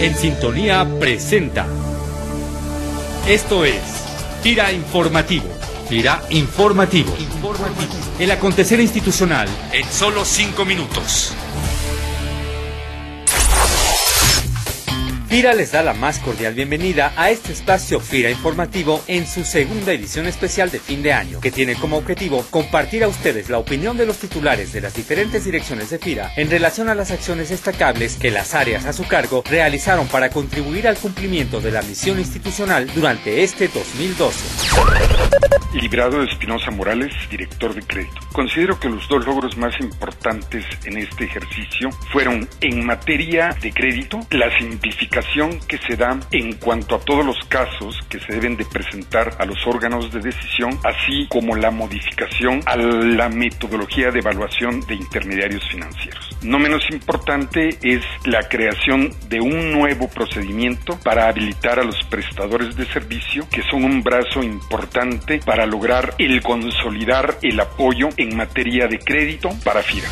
En Sintonía presenta. Esto es Tira Informativo. Tira Informativo. El acontecer institucional en solo cinco minutos. FIRA les da la más cordial bienvenida a este espacio FIRA informativo en su segunda edición especial de fin de año, que tiene como objetivo compartir a ustedes la opinión de los titulares de las diferentes direcciones de FIRA en relación a las acciones destacables que las áreas a su cargo realizaron para contribuir al cumplimiento de la misión institucional durante este 2012. Librado Espinosa Morales, director de crédito. Considero que los dos logros más importantes en este ejercicio fueron en materia de crédito, la simplificación que se da en cuanto a todos los casos que se deben de presentar a los órganos de decisión, así como la modificación a la metodología de evaluación de intermediarios financieros. No menos importante es la creación de un nuevo procedimiento para habilitar a los prestadores de servicio, que son un brazo importante para lograr el consolidar el apoyo en materia de crédito para FIRA.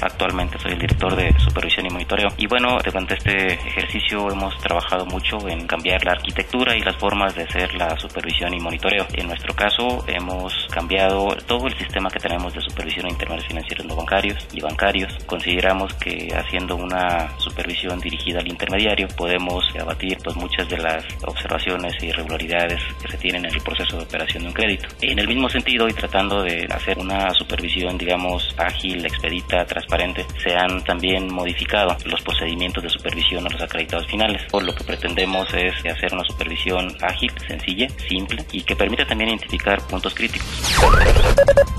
Actualmente soy el director de supervisión y monitoreo. Y bueno, durante este ejercicio hemos trabajado mucho en cambiar la arquitectura y las formas de hacer la supervisión y monitoreo. En nuestro caso, hemos cambiado todo el sistema que tenemos de supervisión a intermediarios financieros no bancarios y bancarios. Consideramos que haciendo una supervisión dirigida al intermediario podemos abatir pues, muchas de las observaciones y irregularidades que se tienen en el proceso de operación de un crédito. En el mismo sentido y tratando de hacer una supervisión digamos, ágil, transparente, se han también modificado los procedimientos de supervisión a los acreditados finales. Por lo que pretendemos es hacer una supervisión ágil, sencilla, simple y que permita también identificar puntos críticos.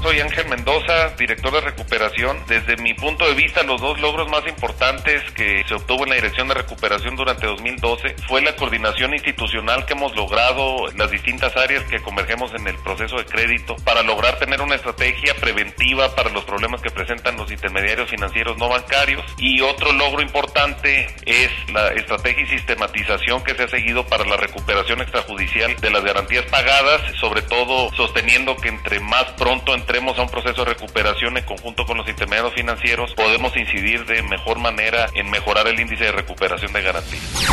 Soy Ángel Mendoza, director de recuperación. Desde mi punto de vista, los dos logros más importantes que se obtuvo en la Dirección de Recuperación durante 2012 fue la coordinación institucional que hemos logrado en las distintas áreas que convergemos en el proceso de crédito para lograr tener una estrategia preventiva para los problemas que presentan los intermediarios financieros no bancarios. Y otro logro importante es la estrategia y sistematización que se ha seguido para la recuperación extrajudicial de las garantías pagadas, sobre todo sosteniendo que entre más pronto entremos a un proceso de recuperación en conjunto con los intermediarios financieros, podemos incidir de mejor manera en mejorar el índice de recuperación de garantías.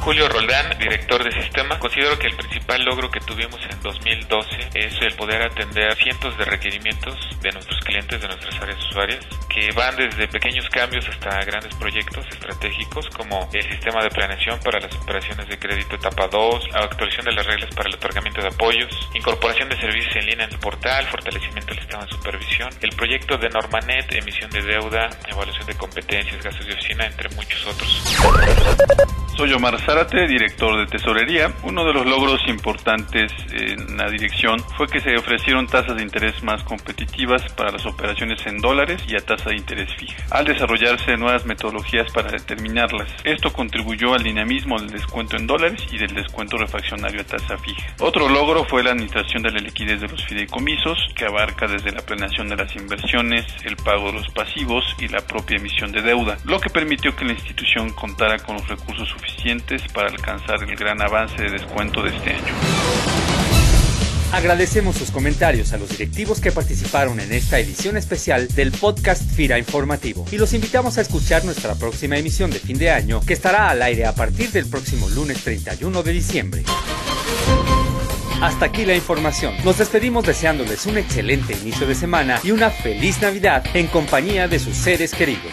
Julio Roldán, director de sistema. Considero que el principal logro que tuvimos en 2012 es el poder atender cientos de requerimientos de nuestros clientes, de nuestras áreas usuarias, que van desde pequeños cambios hasta grandes proyectos estratégicos como el sistema de planeación para las operaciones de crédito etapa 2, la actualización de las reglas para el otorgamiento de apoyos, incorporación de servicios en línea en el portal, fortalecimiento del sistema de supervisión, el proyecto de Normanet, emisión de deuda, evaluación de competencias, gastos de oficina, entre muchos otros. Soy Omar Zárate, director de Tesorería. Uno de los logros importantes en la dirección fue que se ofrecieron tasas de interés más competitivas para las operaciones en dólares y a tasa de interés fija, al desarrollarse nuevas metodologías para determinarlas. Esto contribuyó al dinamismo del descuento en dólares y del descuento refaccionario a tasa fija. Otro logro fue la administración de la liquidez de los fideicomisos, que abarca desde la planeación de las inversiones, el pago de los pasivos y la propia emisión de deuda, lo que permitió que la institución contara con los recursos suficientes para alcanzar el gran avance de descuento de este año. Agradecemos sus comentarios a los directivos que participaron en esta edición especial del podcast FIRA Informativo y los invitamos a escuchar nuestra próxima emisión de fin de año que estará al aire a partir del próximo lunes 31 de diciembre. Hasta aquí la información. Nos despedimos deseándoles un excelente inicio de semana y una feliz Navidad en compañía de sus seres queridos.